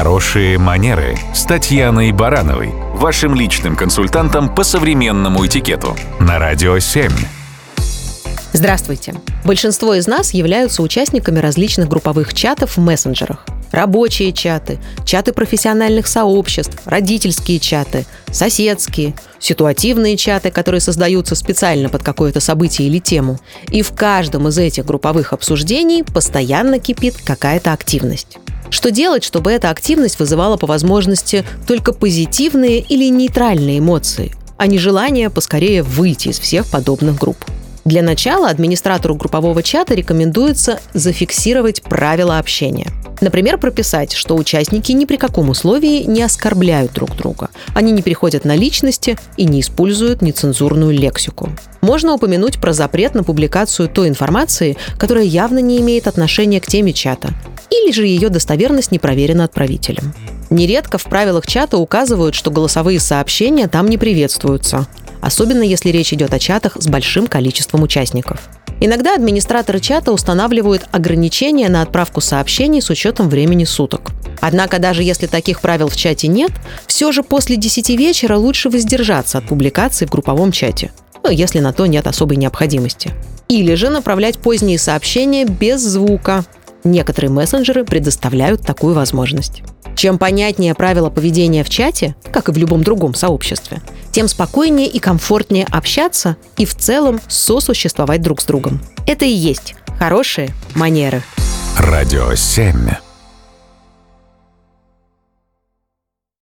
Хорошие манеры с Татьяной Барановой, вашим личным консультантом по современному этикету на Радио 7. Здравствуйте. Большинство из нас являются участниками различных групповых чатов в мессенджерах. Рабочие чаты, чаты профессиональных сообществ, родительские чаты, соседские, ситуативные чаты, которые создаются специально под какое-то событие или тему. И в каждом из этих групповых обсуждений постоянно кипит какая-то активность. Что делать, чтобы эта активность вызывала по возможности только позитивные или нейтральные эмоции, а не желание поскорее выйти из всех подобных групп? Для начала администратору группового чата рекомендуется зафиксировать правила общения. Например, прописать, что участники ни при каком условии не оскорбляют друг друга. Они не переходят на личности и не используют нецензурную лексику. Можно упомянуть про запрет на публикацию той информации, которая явно не имеет отношения к теме чата, или же ее достоверность не проверена отправителем. Нередко в правилах чата указывают, что голосовые сообщения там не приветствуются, особенно если речь идет о чатах с большим количеством участников. Иногда администраторы чата устанавливают ограничения на отправку сообщений с учетом времени суток. Однако даже если таких правил в чате нет, все же после 10 вечера лучше воздержаться от публикаций в групповом чате, ну, если на то нет особой необходимости. Или же направлять поздние сообщения без звука. Некоторые мессенджеры предоставляют такую возможность. Чем понятнее правила поведения в чате, как и в любом другом сообществе, тем спокойнее и комфортнее общаться и в целом сосуществовать друг с другом. Это и есть хорошие манеры. Радио 7.